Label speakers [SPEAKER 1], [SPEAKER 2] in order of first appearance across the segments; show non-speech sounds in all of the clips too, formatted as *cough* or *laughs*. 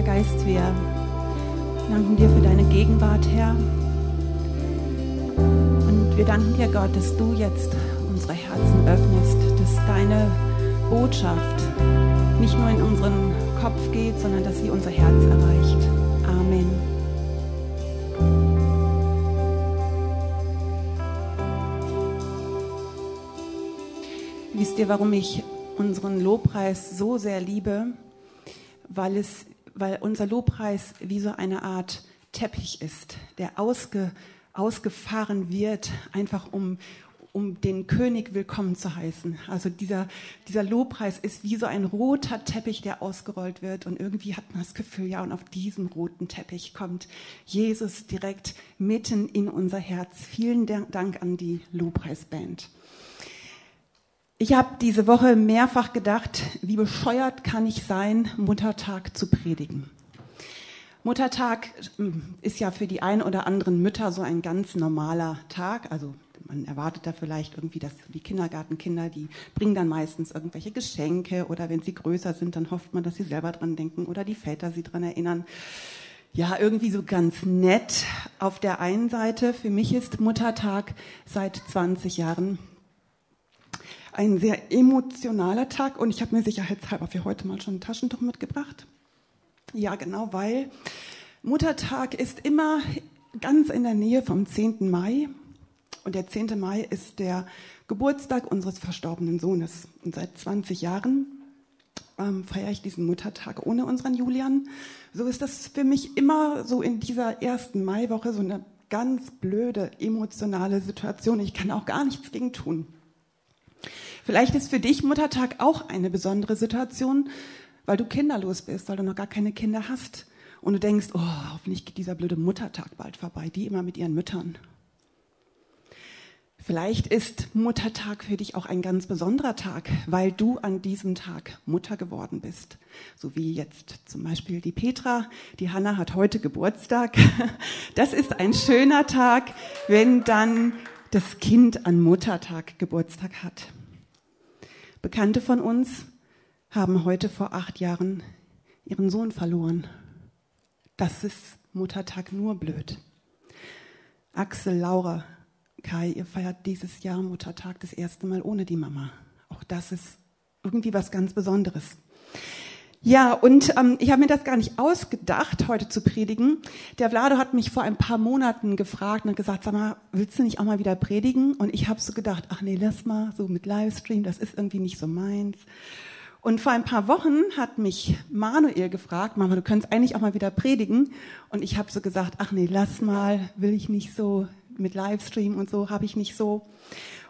[SPEAKER 1] Heiliger Geist, wir danken dir für deine Gegenwart, Herr. Und wir danken dir, Gott, dass du jetzt unsere Herzen öffnest, dass deine Botschaft nicht nur in unseren Kopf geht, sondern dass sie unser Herz erreicht. Amen. Wisst ihr, warum ich unseren Lobpreis so sehr liebe? Weil, es, weil unser Lobpreis wie so eine Art Teppich ist, der ausge, ausgefahren wird, einfach um, um den König willkommen zu heißen. Also dieser, dieser Lobpreis ist wie so ein roter Teppich, der ausgerollt wird. Und irgendwie hat man das Gefühl, ja, und auf diesem roten Teppich kommt Jesus direkt mitten in unser Herz. Vielen Dank an die Lobpreisband. Ich habe diese Woche mehrfach gedacht, wie bescheuert kann ich sein, Muttertag zu predigen. Muttertag hm, ist ja für die ein oder anderen Mütter so ein ganz normaler Tag. Also man erwartet da vielleicht irgendwie, dass die Kindergartenkinder, die bringen dann meistens irgendwelche Geschenke oder wenn sie größer sind, dann hofft man, dass sie selber dran denken oder die Väter sie dran erinnern. Ja, irgendwie so ganz nett. Auf der einen Seite, für mich ist Muttertag seit 20 Jahren ein sehr emotionaler Tag und ich habe mir sicherheitshalber für heute mal schon ein Taschentuch mitgebracht. Ja, genau, weil Muttertag ist immer ganz in der Nähe vom 10. Mai und der 10. Mai ist der Geburtstag unseres verstorbenen Sohnes. Und seit 20 Jahren ähm, feiere ich diesen Muttertag ohne unseren Julian. So ist das für mich immer so in dieser ersten Maiwoche so eine ganz blöde emotionale Situation. Ich kann auch gar nichts gegen tun. Vielleicht ist für dich Muttertag auch eine besondere Situation, weil du kinderlos bist, weil du noch gar keine Kinder hast. Und du denkst, oh, hoffentlich geht dieser blöde Muttertag bald vorbei, die immer mit ihren Müttern. Vielleicht ist Muttertag für dich auch ein ganz besonderer Tag, weil du an diesem Tag Mutter geworden bist. So wie jetzt zum Beispiel die Petra, die Hanna hat heute Geburtstag. *laughs* Das ist ein schöner Tag, wenn dann das Kind an Muttertag Geburtstag hat. Bekannte von uns haben heute vor acht Jahren ihren Sohn verloren. Das ist Muttertag nur blöd. Axel, Laura, Kai, ihr feiert dieses Jahr Muttertag das erste Mal ohne die Mama. Auch das ist irgendwie was ganz Besonderes. Ja, und ähm, ich habe mir das gar nicht ausgedacht, heute zu predigen. Der Vlado hat mich vor ein paar Monaten gefragt und gesagt, sag mal, willst du nicht auch mal wieder predigen? Und ich habe so gedacht, ach nee, lass mal, so mit Livestream, das ist irgendwie nicht so meins. Und vor ein paar Wochen hat mich Manuel gefragt, Mama, du könntest eigentlich auch mal wieder predigen. Und ich habe so gesagt, ach nee, lass mal, will ich nicht so mit Livestream und so, habe ich nicht so.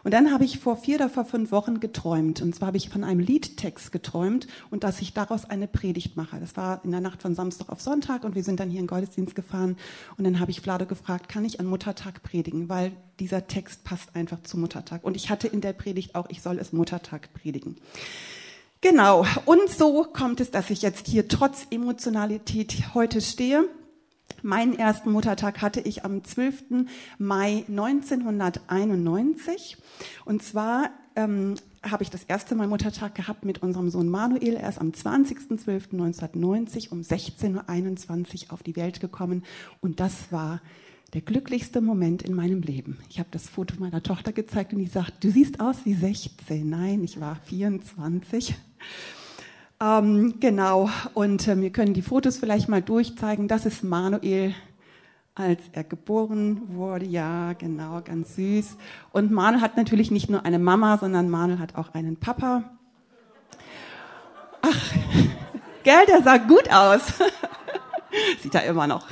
[SPEAKER 1] Und dann habe ich vor vier oder vor fünf Wochen geträumt. Und zwar habe ich von einem Liedtext geträumt und dass ich daraus eine Predigt mache. Das war in der Nacht von Samstag auf Sonntag und wir sind dann hier in Gottesdienst gefahren. Und dann habe ich Vlado gefragt, kann ich an Muttertag predigen? Weil dieser Text passt einfach zu Muttertag. Und ich hatte in der Predigt auch, ich soll es Muttertag predigen. Genau. Und so kommt es, dass ich jetzt hier trotz Emotionalität heute stehe. Meinen ersten Muttertag hatte ich am 12. Mai 1991. Und zwar ähm, habe ich das erste Mal Muttertag gehabt mit unserem Sohn Manuel. Er ist am 20.12.1990 um 16.21 Uhr auf die Welt gekommen. Und das war der glücklichste Moment in meinem Leben. Ich habe das Foto meiner Tochter gezeigt und die sagt, du siehst aus wie 16. Nein, ich war 24. Ähm, genau, und äh, wir können die Fotos vielleicht mal durchzeigen. Das ist Manuel, als er geboren wurde. Ja, genau, ganz süß. Und Manuel hat natürlich nicht nur eine Mama, sondern Manuel hat auch einen Papa. Ach, *laughs* gell, der sah gut aus. *laughs* Sieht er immer noch.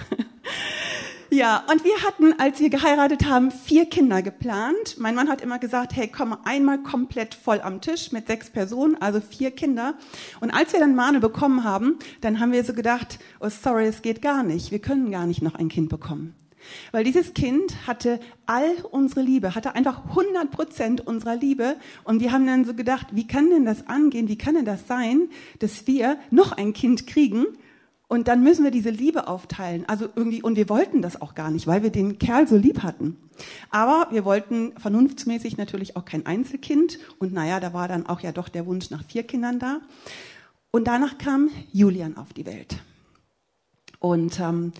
[SPEAKER 1] Ja, und wir hatten, als wir geheiratet haben, vier Kinder geplant. Mein Mann hat immer gesagt, hey, komm einmal komplett voll am Tisch mit sechs Personen, also vier Kinder. Und als wir dann Mane bekommen haben, dann haben wir so gedacht, oh sorry, es geht gar nicht. Wir können gar nicht noch ein Kind bekommen. Weil dieses Kind hatte all unsere Liebe, hatte einfach 100 Prozent unserer Liebe. Und wir haben dann so gedacht, wie kann denn das angehen? Wie kann denn das sein, dass wir noch ein Kind kriegen? Und dann müssen wir diese Liebe aufteilen. Also irgendwie, und wir wollten das auch gar nicht, weil wir den Kerl so lieb hatten. Aber wir wollten vernunftsmäßig natürlich auch kein Einzelkind. Und naja, da war dann auch ja doch der Wunsch nach vier Kindern da. Und danach kam Julian auf die Welt. Und ähm,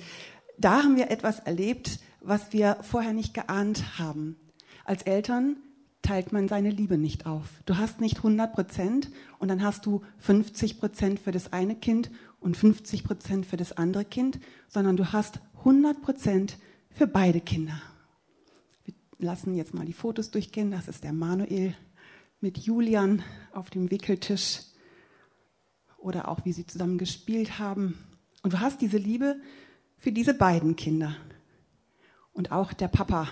[SPEAKER 1] da haben wir etwas erlebt, was wir vorher nicht geahnt haben. Als Eltern teilt man seine Liebe nicht auf. Du hast nicht 100 Prozent und dann hast du 50 Prozent für das eine Kind und 50 Prozent für das andere Kind, sondern du hast 100 Prozent für beide Kinder. Wir lassen jetzt mal die Fotos durchgehen. Das ist der Manuel mit Julian auf dem Wickeltisch oder auch wie sie zusammen gespielt haben. Und du hast diese Liebe für diese beiden Kinder. Und auch der Papa,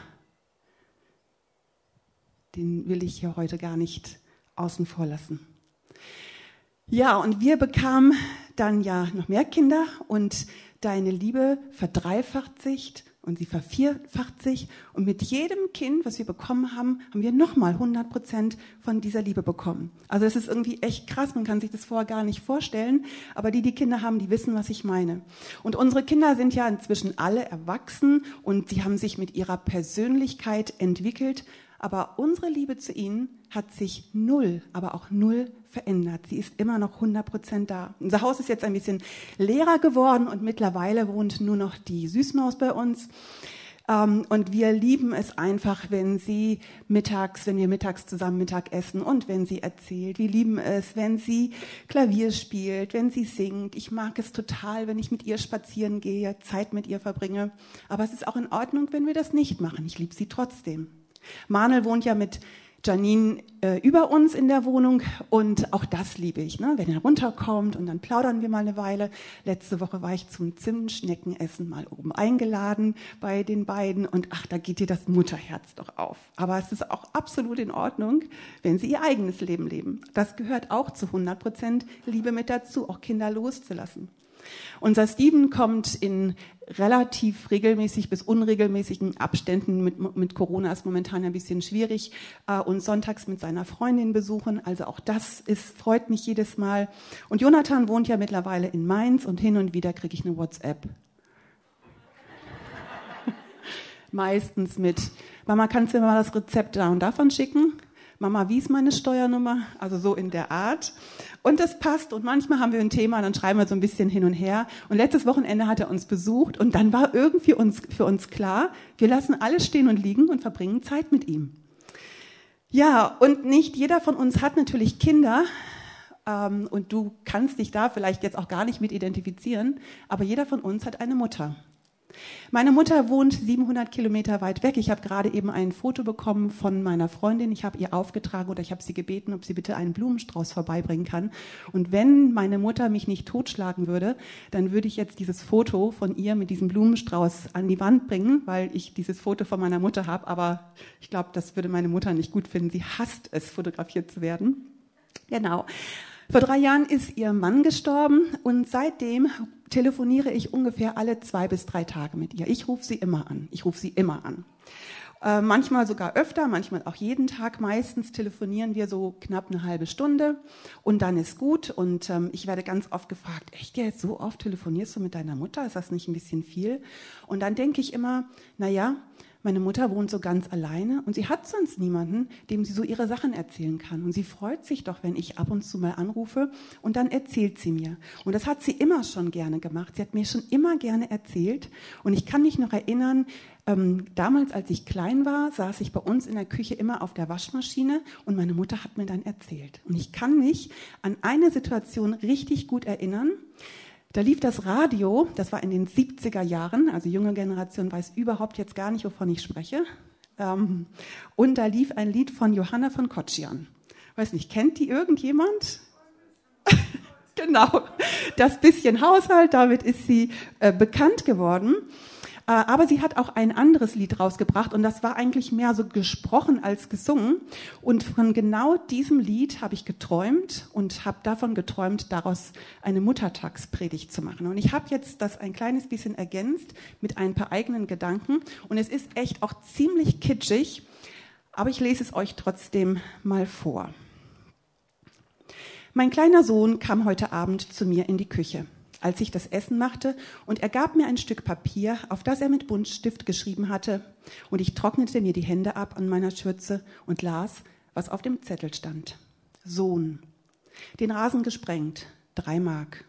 [SPEAKER 1] den will ich hier heute gar nicht außen vor lassen. Ja, und wir bekamen dann ja noch mehr Kinder und deine Liebe verdreifacht sich und sie vervierfacht sich. Und mit jedem Kind, was wir bekommen haben, haben wir nochmal 100 Prozent von dieser Liebe bekommen. Also es ist irgendwie echt krass, man kann sich das vorher gar nicht vorstellen. Aber die, die Kinder haben, die wissen, was ich meine. Und unsere Kinder sind ja inzwischen alle erwachsen und sie haben sich mit ihrer Persönlichkeit entwickelt. Aber unsere Liebe zu ihnen hat sich null, aber auch null verändert. Sie ist immer noch 100 Prozent da. Unser Haus ist jetzt ein bisschen leerer geworden und mittlerweile wohnt nur noch die Süßmaus bei uns. Ähm, und wir lieben es einfach, wenn sie mittags, wenn wir mittags zusammen Mittag essen und wenn sie erzählt. Wir lieben es, wenn sie Klavier spielt, wenn sie singt. Ich mag es total, wenn ich mit ihr spazieren gehe, Zeit mit ihr verbringe. Aber es ist auch in Ordnung, wenn wir das nicht machen. Ich liebe sie trotzdem. Manuel wohnt ja mit Janine äh, über uns in der Wohnung und auch das liebe ich, ne? wenn er runterkommt und dann plaudern wir mal eine Weile. Letzte Woche war ich zum Zimtschneckenessen mal oben eingeladen bei den beiden und ach, da geht dir das Mutterherz doch auf. Aber es ist auch absolut in Ordnung, wenn sie ihr eigenes Leben leben. Das gehört auch zu 100 Prozent Liebe mit dazu, auch Kinder loszulassen. Unser Steven kommt in relativ regelmäßig bis unregelmäßigen Abständen. Mit, mit Corona ist momentan ein bisschen schwierig. Äh, und sonntags mit seiner Freundin besuchen. Also auch das ist, freut mich jedes Mal. Und Jonathan wohnt ja mittlerweile in Mainz und hin und wieder kriege ich eine WhatsApp. *laughs* Meistens mit, Mama, kannst du mir mal das Rezept da und davon schicken? Mama, wie ist meine Steuernummer? Also so in der Art. Und das passt. Und manchmal haben wir ein Thema, dann schreiben wir so ein bisschen hin und her. Und letztes Wochenende hat er uns besucht und dann war irgendwie uns, für uns klar, wir lassen alles stehen und liegen und verbringen Zeit mit ihm. Ja, und nicht jeder von uns hat natürlich Kinder. Ähm, und du kannst dich da vielleicht jetzt auch gar nicht mit identifizieren. Aber jeder von uns hat eine Mutter. Meine Mutter wohnt 700 Kilometer weit weg. Ich habe gerade eben ein Foto bekommen von meiner Freundin. Ich habe ihr aufgetragen oder ich habe sie gebeten, ob sie bitte einen Blumenstrauß vorbeibringen kann. Und wenn meine Mutter mich nicht totschlagen würde, dann würde ich jetzt dieses Foto von ihr mit diesem Blumenstrauß an die Wand bringen, weil ich dieses Foto von meiner Mutter habe. Aber ich glaube, das würde meine Mutter nicht gut finden. Sie hasst es, fotografiert zu werden. Genau. Vor drei Jahren ist ihr Mann gestorben und seitdem telefoniere ich ungefähr alle zwei bis drei Tage mit ihr. Ich rufe sie immer an. Ich rufe sie immer an. Äh, manchmal sogar öfter, manchmal auch jeden Tag. Meistens telefonieren wir so knapp eine halbe Stunde und dann ist gut. Und ähm, ich werde ganz oft gefragt, echt jetzt so oft telefonierst du mit deiner Mutter? Ist das nicht ein bisschen viel? Und dann denke ich immer, na ja, meine Mutter wohnt so ganz alleine und sie hat sonst niemanden, dem sie so ihre Sachen erzählen kann. Und sie freut sich doch, wenn ich ab und zu mal anrufe und dann erzählt sie mir. Und das hat sie immer schon gerne gemacht. Sie hat mir schon immer gerne erzählt. Und ich kann mich noch erinnern, ähm, damals, als ich klein war, saß ich bei uns in der Küche immer auf der Waschmaschine und meine Mutter hat mir dann erzählt. Und ich kann mich an eine Situation richtig gut erinnern. Da lief das Radio, das war in den 70er Jahren, also junge Generation weiß überhaupt jetzt gar nicht, wovon ich spreche. Ähm, und da lief ein Lied von Johanna von Kotschian. Weiß nicht, kennt die irgendjemand? *laughs* genau, das bisschen Haushalt, damit ist sie äh, bekannt geworden. Äh, aber sie hat auch ein anderes Lied rausgebracht und das war eigentlich mehr so gesprochen als gesungen. Und von genau diesem Lied habe ich geträumt und habe davon geträumt, daraus eine Muttertagspredigt zu machen. Und ich habe jetzt das ein kleines bisschen ergänzt mit ein paar eigenen Gedanken. Und es ist echt auch ziemlich kitschig, aber ich lese es euch trotzdem mal vor. Mein kleiner Sohn kam heute Abend zu mir in die Küche als ich das Essen machte, und er gab mir ein Stück Papier, auf das er mit Buntstift geschrieben hatte, und ich trocknete mir die Hände ab an meiner Schürze und las, was auf dem Zettel stand. Sohn. Den Rasen gesprengt, drei Mark.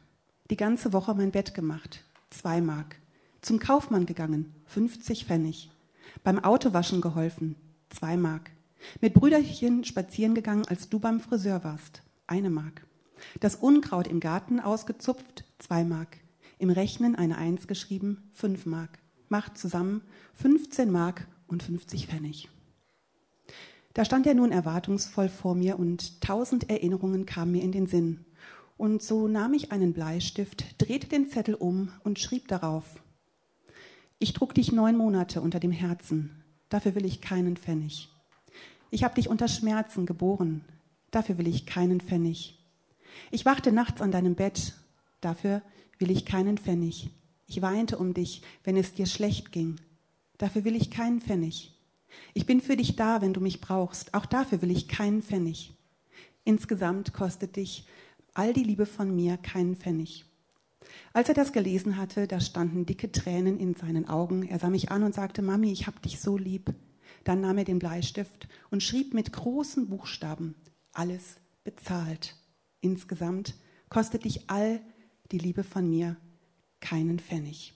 [SPEAKER 1] Die ganze Woche mein Bett gemacht, 2 Mark. Zum Kaufmann gegangen, 50 Pfennig. Beim Autowaschen geholfen, 2 Mark. Mit Brüderchen spazieren gegangen, als du beim Friseur warst, eine Mark. Das Unkraut im Garten ausgezupft, 2 Mark. Im Rechnen eine Eins geschrieben, 5 Mark. Macht zusammen 15 Mark und 50 Pfennig. Da stand er nun erwartungsvoll vor mir und tausend Erinnerungen kamen mir in den Sinn. Und so nahm ich einen Bleistift, drehte den Zettel um und schrieb darauf. Ich trug dich neun Monate unter dem Herzen, dafür will ich keinen Pfennig. Ich habe dich unter Schmerzen geboren, dafür will ich keinen Pfennig. Ich wachte nachts an deinem Bett, dafür will ich keinen Pfennig. Ich weinte um dich, wenn es dir schlecht ging, dafür will ich keinen Pfennig. Ich bin für dich da, wenn du mich brauchst. Auch dafür will ich keinen Pfennig. Insgesamt kostet dich all die Liebe von mir keinen Pfennig. Als er das gelesen hatte, da standen dicke Tränen in seinen Augen. Er sah mich an und sagte, Mami, ich hab dich so lieb. Dann nahm er den Bleistift und schrieb mit großen Buchstaben, alles bezahlt. Insgesamt kostet dich all die Liebe von mir keinen Pfennig.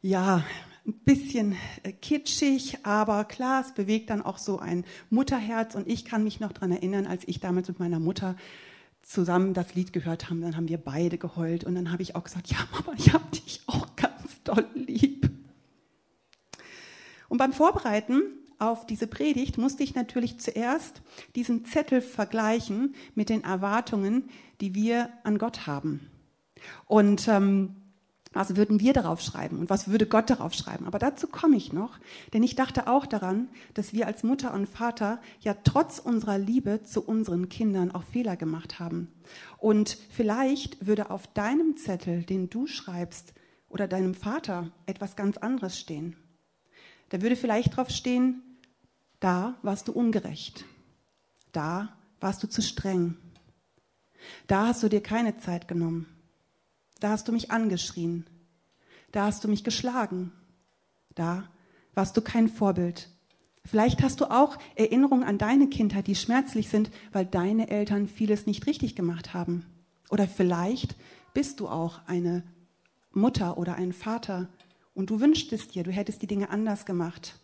[SPEAKER 1] Ja, ein bisschen äh, kitschig, aber klar, es bewegt dann auch so ein Mutterherz. Und ich kann mich noch daran erinnern, als ich damals mit meiner Mutter zusammen das Lied gehört haben, dann haben wir beide geheult. Und dann habe ich auch gesagt, ja Mama, ich habe dich auch ganz doll lieb. Und beim Vorbereiten auf diese Predigt musste ich natürlich zuerst diesen Zettel vergleichen mit den Erwartungen, die wir an Gott haben. Und ähm, was würden wir darauf schreiben und was würde Gott darauf schreiben? Aber dazu komme ich noch, denn ich dachte auch daran, dass wir als Mutter und Vater ja trotz unserer Liebe zu unseren Kindern auch Fehler gemacht haben. Und vielleicht würde auf deinem Zettel, den du schreibst, oder deinem Vater etwas ganz anderes stehen. Da würde vielleicht drauf stehen, da warst du ungerecht. Da warst du zu streng. Da hast du dir keine Zeit genommen. Da hast du mich angeschrien. Da hast du mich geschlagen. Da warst du kein Vorbild. Vielleicht hast du auch Erinnerungen an deine Kindheit, die schmerzlich sind, weil deine Eltern vieles nicht richtig gemacht haben. Oder vielleicht bist du auch eine Mutter oder ein Vater und du wünschtest dir, du hättest die Dinge anders gemacht.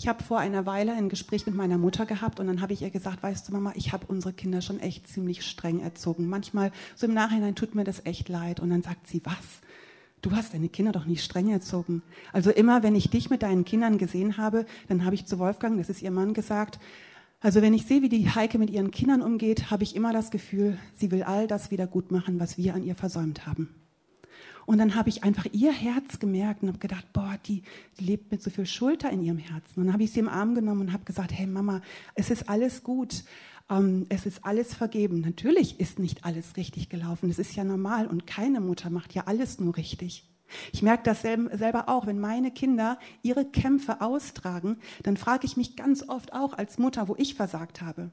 [SPEAKER 1] Ich habe vor einer Weile ein Gespräch mit meiner Mutter gehabt und dann habe ich ihr gesagt, weißt du Mama, ich habe unsere Kinder schon echt ziemlich streng erzogen. Manchmal so im Nachhinein tut mir das echt leid und dann sagt sie, was? Du hast deine Kinder doch nicht streng erzogen. Also immer, wenn ich dich mit deinen Kindern gesehen habe, dann habe ich zu Wolfgang, das ist ihr Mann, gesagt, also wenn ich sehe, wie die Heike mit ihren Kindern umgeht, habe ich immer das Gefühl, sie will all das wieder gut machen, was wir an ihr versäumt haben. Und dann habe ich einfach ihr Herz gemerkt und habe gedacht, boah, die, lebt mit so viel Schulter in ihrem Herzen. Und dann habe ich sie im Arm genommen und habe gesagt, hey Mama, es ist alles gut. Ähm, es ist alles vergeben. Natürlich ist nicht alles richtig gelaufen. Das ist ja normal. Und keine Mutter macht ja alles nur richtig. Ich merke das selber auch, wenn meine Kinder ihre Kämpfe austragen, dann frage ich mich ganz oft auch als Mutter, wo ich versagt habe.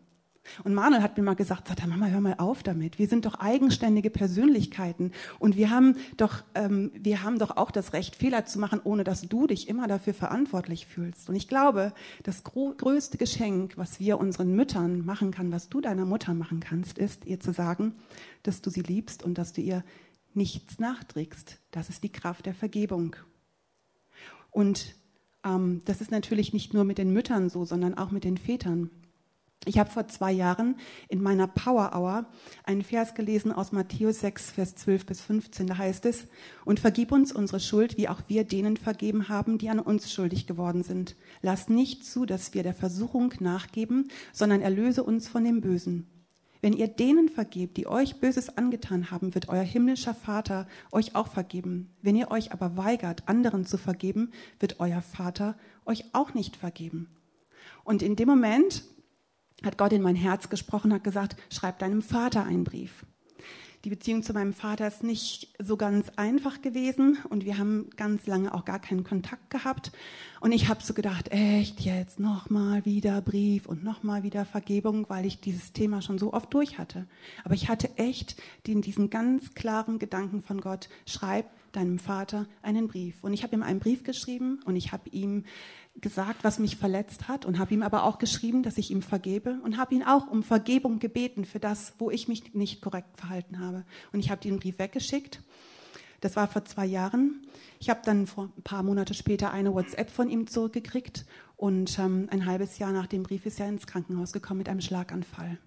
[SPEAKER 1] Und Manuel hat mir mal gesagt, sagt er, Mama, hör mal auf damit. Wir sind doch eigenständige Persönlichkeiten und wir haben doch, ähm, wir haben doch auch das Recht, Fehler zu machen, ohne dass du dich immer dafür verantwortlich fühlst. Und ich glaube, das größte Geschenk, was wir unseren Müttern machen kann, was du deiner Mutter machen kannst, ist, ihr zu sagen, dass du sie liebst und dass du ihr nichts nachträgst. Das ist die Kraft der Vergebung. Und ähm, das ist natürlich nicht nur mit den Müttern so, sondern auch mit den Vätern. Ich habe vor zwei Jahren in meiner Power Hour einen Vers gelesen aus Matthäus 6, Vers 12 bis 15. Da heißt es, und vergib uns unsere Schuld, wie auch wir denen vergeben haben, die an uns schuldig geworden sind. Lass nicht zu, dass wir der Versuchung nachgeben, sondern erlöse uns von dem Bösen. Wenn ihr denen vergebt, die euch Böses angetan haben, wird euer himmlischer Vater euch auch vergeben. Wenn ihr euch aber weigert, anderen zu vergeben, wird euer Vater euch auch nicht vergeben. Und in dem Moment, hat Gott in mein Herz gesprochen, hat gesagt, schreib deinem Vater einen Brief. Die Beziehung zu meinem Vater ist nicht so ganz einfach gewesen und wir haben ganz lange auch gar keinen Kontakt gehabt. Und ich habe so gedacht, echt jetzt nochmal wieder Brief und nochmal wieder Vergebung, weil ich dieses Thema schon so oft durch hatte. Aber ich hatte echt den, diesen ganz klaren Gedanken von Gott, schreib deinem Vater einen Brief. Und ich habe ihm einen Brief geschrieben und ich habe ihm gesagt, was mich verletzt hat und habe ihm aber auch geschrieben, dass ich ihm vergebe und habe ihn auch um Vergebung gebeten für das, wo ich mich nicht korrekt verhalten habe. Und ich habe den Brief weggeschickt. Das war vor zwei Jahren. Ich habe dann vor ein paar Monate später eine WhatsApp von ihm zurückgekriegt und ähm, ein halbes Jahr nach dem Brief ist er ins Krankenhaus gekommen mit einem Schlaganfall.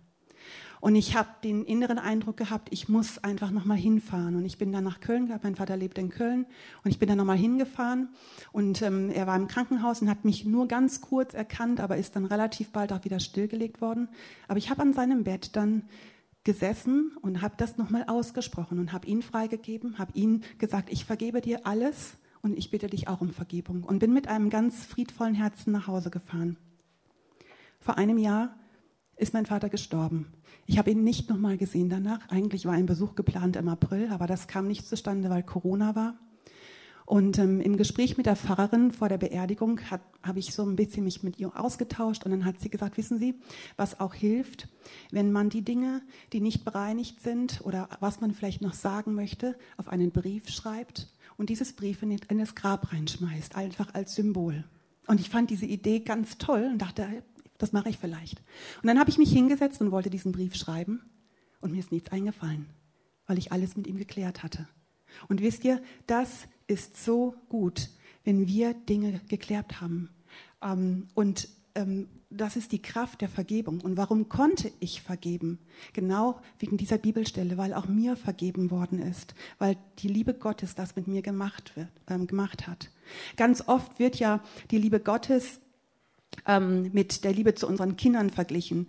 [SPEAKER 1] Und ich habe den inneren Eindruck gehabt, ich muss einfach nochmal hinfahren. Und ich bin dann nach Köln gehabt, mein Vater lebt in Köln. Und ich bin dann nochmal hingefahren. Und ähm, er war im Krankenhaus und hat mich nur ganz kurz erkannt, aber ist dann relativ bald auch wieder stillgelegt worden. Aber ich habe an seinem Bett dann gesessen und habe das nochmal ausgesprochen und habe ihn freigegeben, habe ihn gesagt, ich vergebe dir alles und ich bitte dich auch um Vergebung. Und bin mit einem ganz friedvollen Herzen nach Hause gefahren. Vor einem Jahr ist mein Vater gestorben. Ich habe ihn nicht nochmal gesehen danach. Eigentlich war ein Besuch geplant im April, aber das kam nicht zustande, weil Corona war. Und ähm, im Gespräch mit der Pfarrerin vor der Beerdigung habe ich so ein bisschen mich mit ihr ausgetauscht und dann hat sie gesagt, wissen Sie, was auch hilft, wenn man die Dinge, die nicht bereinigt sind oder was man vielleicht noch sagen möchte, auf einen Brief schreibt und dieses Brief in, in das Grab reinschmeißt, einfach als Symbol. Und ich fand diese Idee ganz toll und dachte, das mache ich vielleicht. Und dann habe ich mich hingesetzt und wollte diesen Brief schreiben und mir ist nichts eingefallen, weil ich alles mit ihm geklärt hatte. Und wisst ihr, das ist so gut, wenn wir Dinge geklärt haben. Ähm, und ähm, das ist die Kraft der Vergebung. Und warum konnte ich vergeben? Genau wegen dieser Bibelstelle, weil auch mir vergeben worden ist, weil die Liebe Gottes das mit mir gemacht, wird, ähm, gemacht hat. Ganz oft wird ja die Liebe Gottes ähm, mit der Liebe zu unseren Kindern verglichen.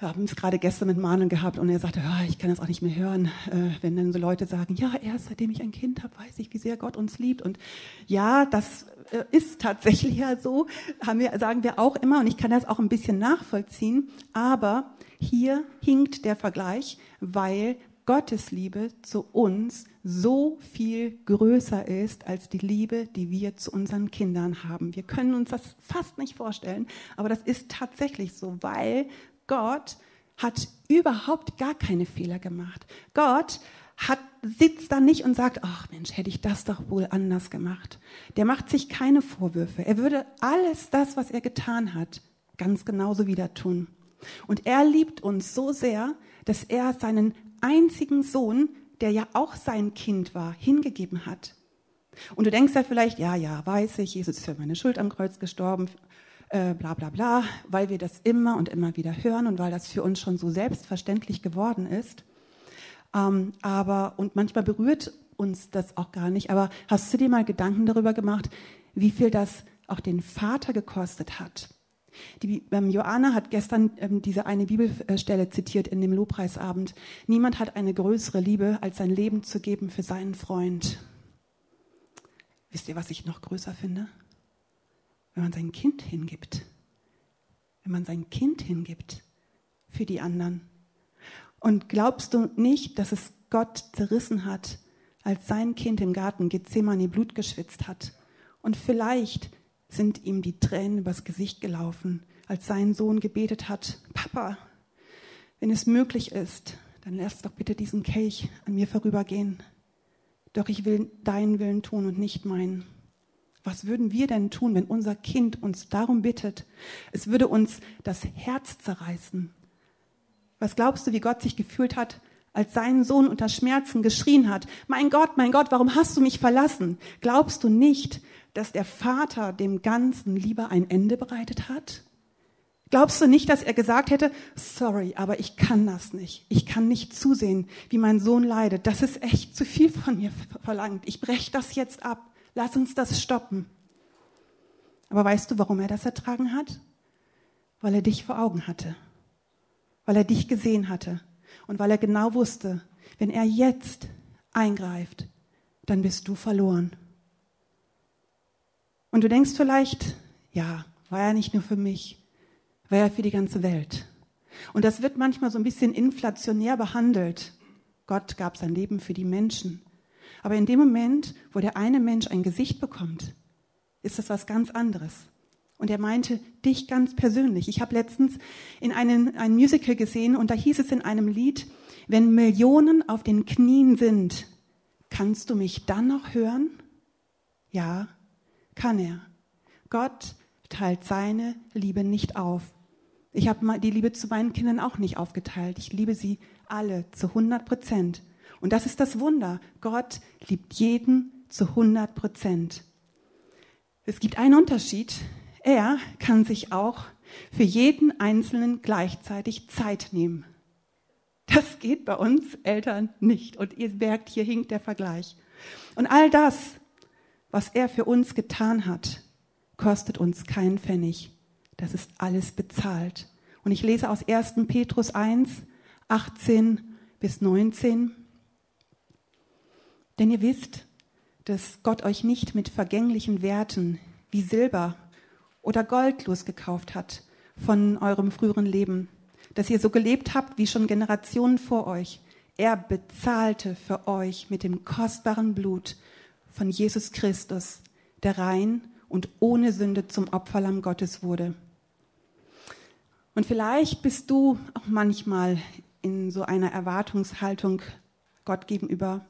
[SPEAKER 1] Wir haben es gerade gestern mit Manuel gehabt und er sagte, oh, ich kann das auch nicht mehr hören, äh, wenn dann so Leute sagen, ja, erst seitdem ich ein Kind habe, weiß ich, wie sehr Gott uns liebt. Und ja, das äh, ist tatsächlich ja so, haben wir, sagen wir auch immer, und ich kann das auch ein bisschen nachvollziehen, aber hier hinkt der Vergleich, weil Gottes Liebe zu uns so viel größer ist als die Liebe, die wir zu unseren Kindern haben. Wir können uns das fast nicht vorstellen, aber das ist tatsächlich so, weil Gott hat überhaupt gar keine Fehler gemacht. Gott hat, sitzt da nicht und sagt, ach Mensch, hätte ich das doch wohl anders gemacht. Der macht sich keine Vorwürfe. Er würde alles das, was er getan hat, ganz genauso wieder tun. Und er liebt uns so sehr, dass er seinen einzigen Sohn, der ja auch sein Kind war, hingegeben hat. Und du denkst ja vielleicht, ja, ja, weiß ich, Jesus ist für meine Schuld am Kreuz gestorben, äh, bla bla bla, weil wir das immer und immer wieder hören und weil das für uns schon so selbstverständlich geworden ist. Ähm, aber, und manchmal berührt uns das auch gar nicht, aber hast du dir mal Gedanken darüber gemacht, wie viel das auch den Vater gekostet hat? Die, ähm, Joanna hat gestern ähm, diese eine Bibelstelle zitiert in dem Lobpreisabend. Niemand hat eine größere Liebe, als sein Leben zu geben für seinen Freund. Wisst ihr, was ich noch größer finde? Wenn man sein Kind hingibt. Wenn man sein Kind hingibt für die anderen. Und glaubst du nicht, dass es Gott zerrissen hat, als sein Kind im Garten Gethsemane Blut geschwitzt hat? Und vielleicht sind ihm die Tränen übers Gesicht gelaufen, als sein Sohn gebetet hat, Papa, wenn es möglich ist, dann lass doch bitte diesen Kelch an mir vorübergehen. Doch ich will deinen Willen tun und nicht meinen. Was würden wir denn tun, wenn unser Kind uns darum bittet? Es würde uns das Herz zerreißen. Was glaubst du, wie Gott sich gefühlt hat, als sein Sohn unter Schmerzen geschrien hat, mein Gott, mein Gott, warum hast du mich verlassen? Glaubst du nicht, dass der Vater dem Ganzen lieber ein Ende bereitet hat? Glaubst du nicht, dass er gesagt hätte, sorry, aber ich kann das nicht. Ich kann nicht zusehen, wie mein Sohn leidet. Das ist echt zu viel von mir verlangt. Ich breche das jetzt ab. Lass uns das stoppen. Aber weißt du, warum er das ertragen hat? Weil er dich vor Augen hatte. Weil er dich gesehen hatte. Und weil er genau wusste, wenn er jetzt eingreift, dann bist du verloren. Und du denkst vielleicht, ja, war er nicht nur für mich, war er für die ganze Welt. Und das wird manchmal so ein bisschen inflationär behandelt. Gott gab sein Leben für die Menschen. Aber in dem Moment, wo der eine Mensch ein Gesicht bekommt, ist das was ganz anderes. Und er meinte dich ganz persönlich. Ich habe letztens in einem, ein Musical gesehen und da hieß es in einem Lied, wenn Millionen auf den Knien sind, kannst du mich dann noch hören? Ja, kann er. Gott teilt seine Liebe nicht auf. Ich habe die Liebe zu meinen Kindern auch nicht aufgeteilt. Ich liebe sie alle zu 100 Prozent. Und das ist das Wunder. Gott liebt jeden zu 100 Prozent. Es gibt einen Unterschied. Er kann sich auch für jeden Einzelnen gleichzeitig Zeit nehmen. Das geht bei uns Eltern nicht. Und ihr merkt, hier hinkt der Vergleich. Und all das, was er für uns getan hat, kostet uns keinen Pfennig. Das ist alles bezahlt. Und ich lese aus 1. Petrus 1, 18 bis 19. Denn ihr wisst, dass Gott euch nicht mit vergänglichen Werten wie Silber oder Gold losgekauft hat von eurem früheren Leben, dass ihr so gelebt habt wie schon Generationen vor euch. Er bezahlte für euch mit dem kostbaren Blut von Jesus Christus, der rein und ohne Sünde zum Opferlamm Gottes wurde. Und vielleicht bist du auch manchmal in so einer Erwartungshaltung Gott gegenüber.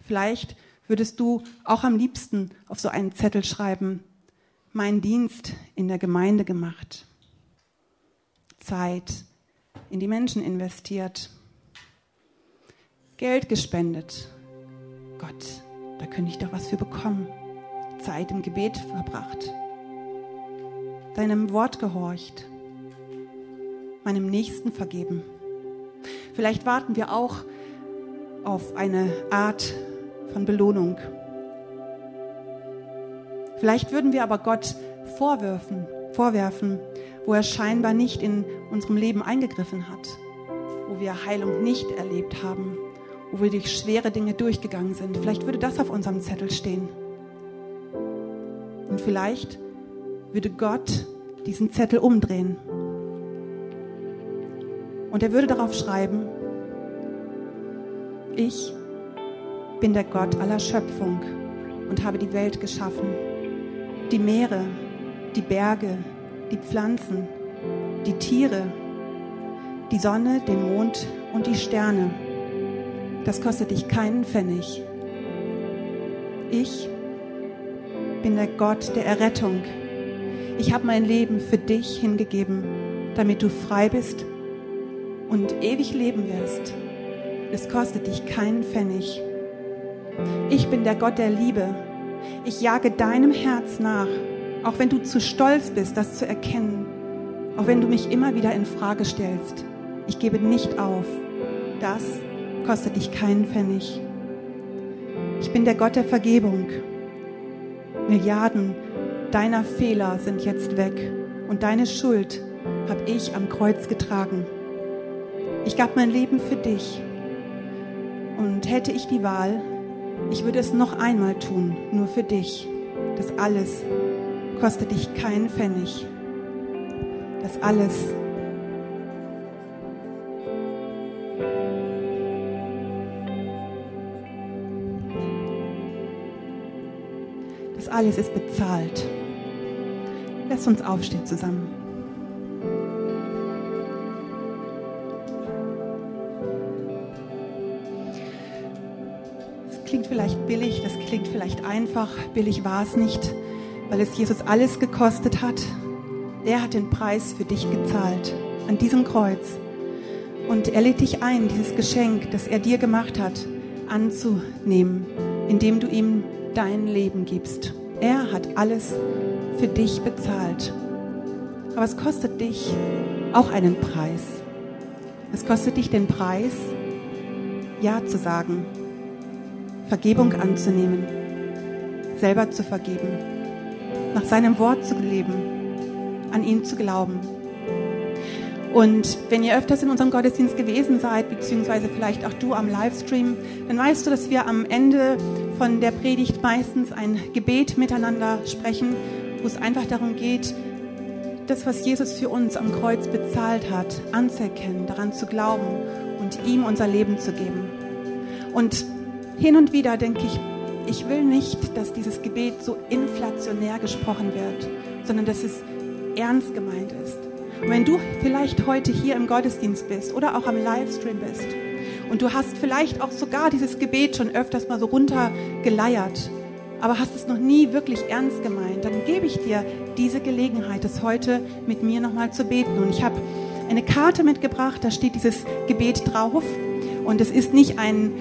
[SPEAKER 1] Vielleicht würdest du auch am liebsten auf so einen Zettel schreiben, mein Dienst in der Gemeinde gemacht, Zeit in die Menschen investiert, Geld gespendet. Gott, da könnte ich doch was für bekommen. Zeit im Gebet verbracht, deinem Wort gehorcht, meinem Nächsten vergeben. Vielleicht warten wir auch auf eine Art von Belohnung. Vielleicht würden wir aber Gott vorwerfen, vorwerfen, wo er scheinbar nicht in unserem Leben eingegriffen hat, wo wir Heilung nicht erlebt haben, wo wir durch schwere Dinge durchgegangen sind. Vielleicht würde das auf unserem Zettel stehen. Und vielleicht würde Gott diesen Zettel umdrehen. Und er würde darauf schreiben, ich bin der Gott aller Schöpfung und habe die Welt geschaffen, die Meere, die Berge, die Pflanzen, die Tiere, die Sonne, den Mond und die Sterne. Das kostet dich keinen Pfennig. Ich bin der Gott der Errettung. Ich habe mein Leben für dich hingegeben, damit du frei bist und ewig leben wirst. Es kostet dich keinen Pfennig. Ich bin der Gott der Liebe. Ich jage deinem Herz nach, auch wenn du zu stolz bist, das zu erkennen, auch wenn du mich immer wieder in Frage stellst. Ich gebe nicht auf. Das kostet dich keinen Pfennig. Ich bin der Gott der Vergebung. Milliarden deiner Fehler sind jetzt weg und deine Schuld habe ich am Kreuz getragen. Ich gab mein Leben für dich. Und hätte ich die Wahl, ich würde es noch einmal tun, nur für dich. Das alles kostet dich keinen Pfennig. Das alles Das alles ist bezahlt. Lass uns aufstehen zusammen. Das klingt vielleicht billig, das klingt vielleicht einfach. Billig war es nicht, weil es Jesus alles gekostet hat. Er hat den Preis für dich gezahlt an diesem Kreuz. Und er lädt dich ein, dieses Geschenk, das er dir gemacht hat, anzunehmen, indem du ihm dein Leben gibst. Er hat alles für dich bezahlt. Aber es kostet dich auch einen Preis. Es kostet dich den Preis, Ja zu sagen, Vergebung anzunehmen, selber zu vergeben, nach seinem Wort zu leben, an ihn zu glauben. Und wenn ihr öfters in unserem Gottesdienst gewesen seid, beziehungsweise vielleicht auch du am Livestream, dann weißt du, dass wir am Ende von der Predigt meistens ein Gebet miteinander sprechen, wo es einfach darum geht, das, was Jesus für uns am Kreuz bezahlt hat, anzuerkennen, daran zu glauben und ihm unser Leben zu geben. Und hin und wieder denke ich, ich will nicht, dass dieses Gebet so inflationär gesprochen wird, sondern dass es ernst gemeint ist. Und wenn du vielleicht heute hier im Gottesdienst bist oder auch am Livestream bist und du hast vielleicht auch sogar dieses Gebet schon öfters mal so runtergeleiert, aber hast es noch nie wirklich ernst gemeint, dann gebe ich dir diese Gelegenheit, es heute mit mir nochmal zu beten. Und ich habe eine Karte mitgebracht, da steht dieses Gebet drauf. Und es ist nicht ein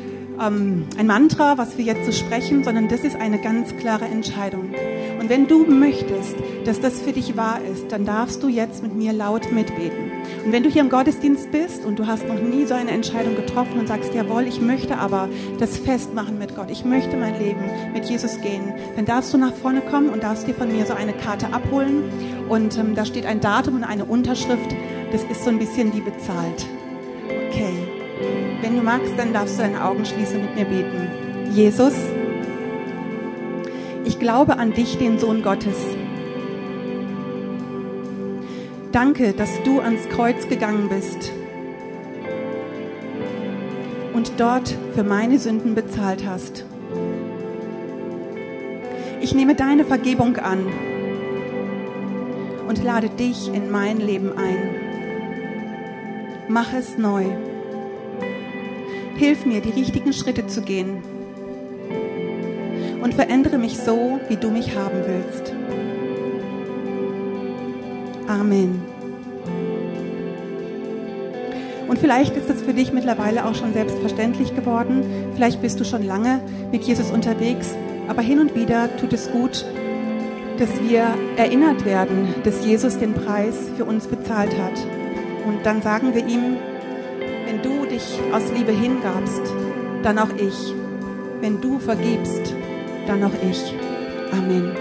[SPEAKER 1] ähm, ein Mantra, was wir jetzt so sprechen, sondern das ist eine ganz klare Entscheidung. Und wenn du möchtest, dass das für dich wahr ist, dann darfst du jetzt mit mir laut mitbeten. Und wenn du hier im Gottesdienst bist und du hast noch nie so eine Entscheidung getroffen und sagst, jawohl, ich möchte aber das festmachen mit Gott, ich möchte mein Leben mit Jesus gehen, dann darfst du nach vorne kommen und darfst dir von mir so eine Karte abholen. Und ähm, da steht ein Datum und eine Unterschrift. Das ist so ein bisschen wie bezahlt. Wenn du magst, dann darfst du deine Augen schließen und mit mir beten. Jesus, ich glaube an dich, den Sohn Gottes. Danke, dass du ans Kreuz gegangen bist und dort für meine Sünden bezahlt hast. Ich nehme deine Vergebung an und lade dich in mein Leben ein. Mach es neu. Hilf mir, die richtigen Schritte zu gehen. Und verändere mich so, wie du mich haben willst. Amen. Und vielleicht ist es für dich mittlerweile auch schon selbstverständlich geworden. Vielleicht bist du schon lange mit Jesus unterwegs. Aber hin und wieder tut es gut, dass wir erinnert werden, dass Jesus den Preis für uns bezahlt hat. Und dann sagen wir ihm, wenn du dich aus Liebe hingabst, dann auch ich. Wenn du vergibst, dann auch ich. Amen.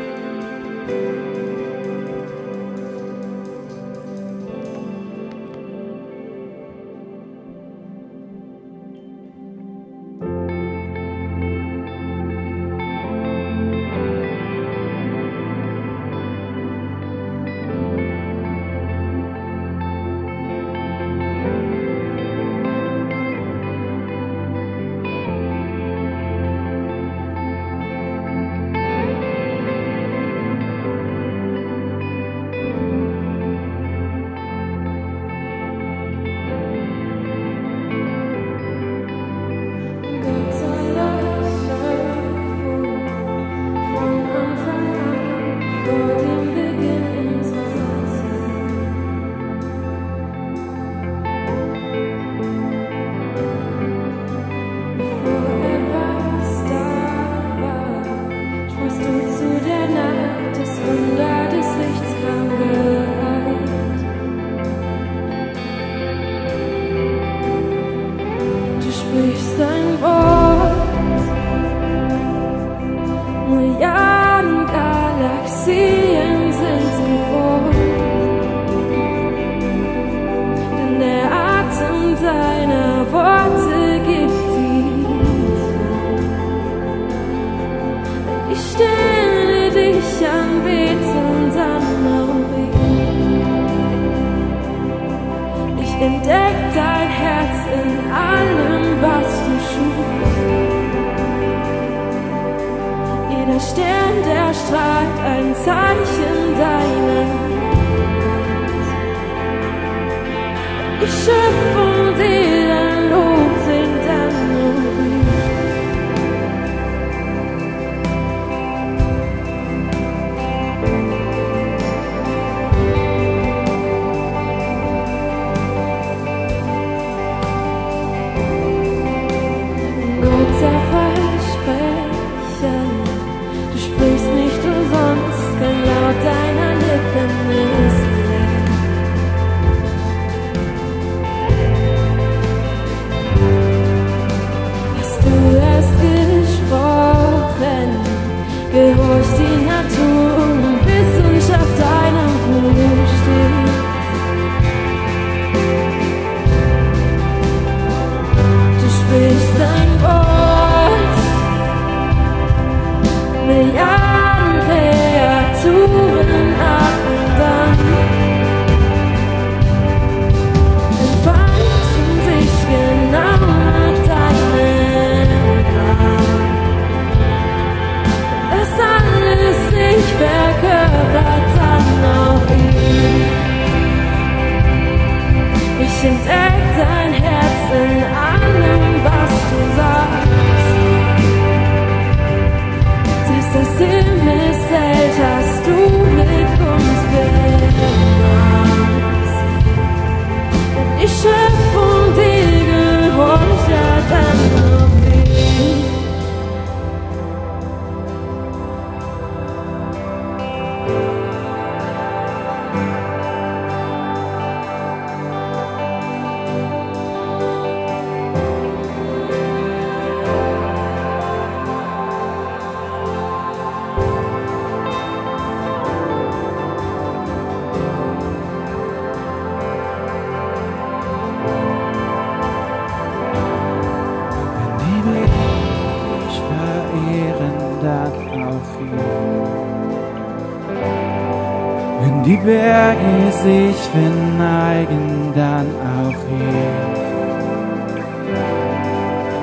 [SPEAKER 2] Verneigen, dann auch hier.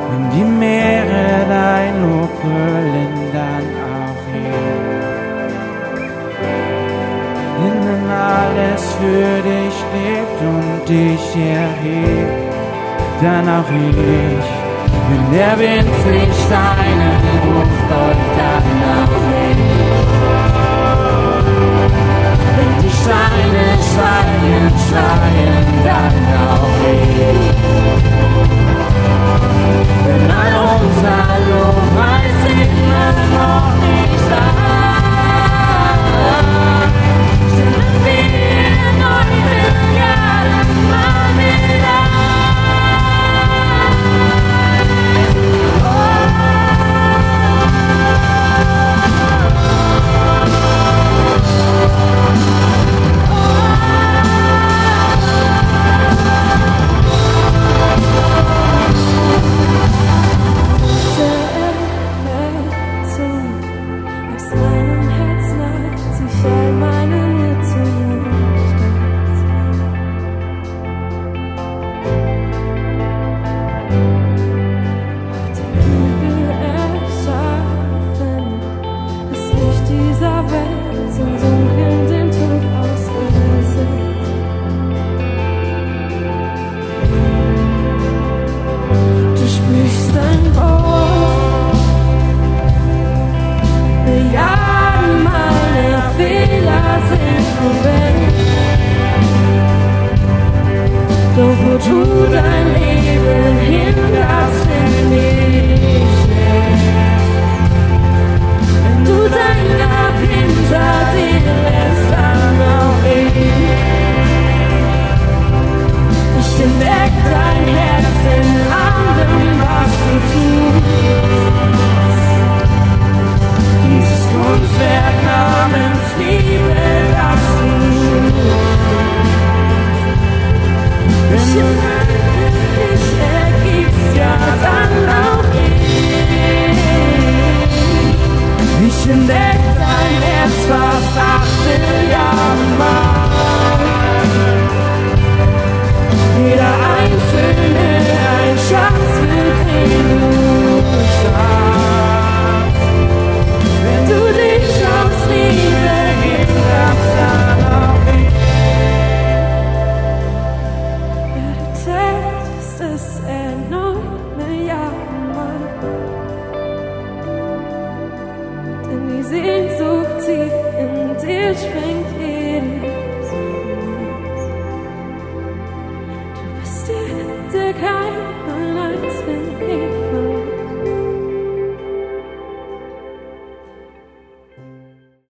[SPEAKER 2] Wenn die Meere dein Lob brüllen, dann auch hier. Wenn alles für dich lebt und dich erhebt, dann auch ich. Wenn der Wind sich seinen Ruf dann auch ich. Steine schreien, schreien dann auch ich. Wenn all unser Lobpreis immer noch nicht da,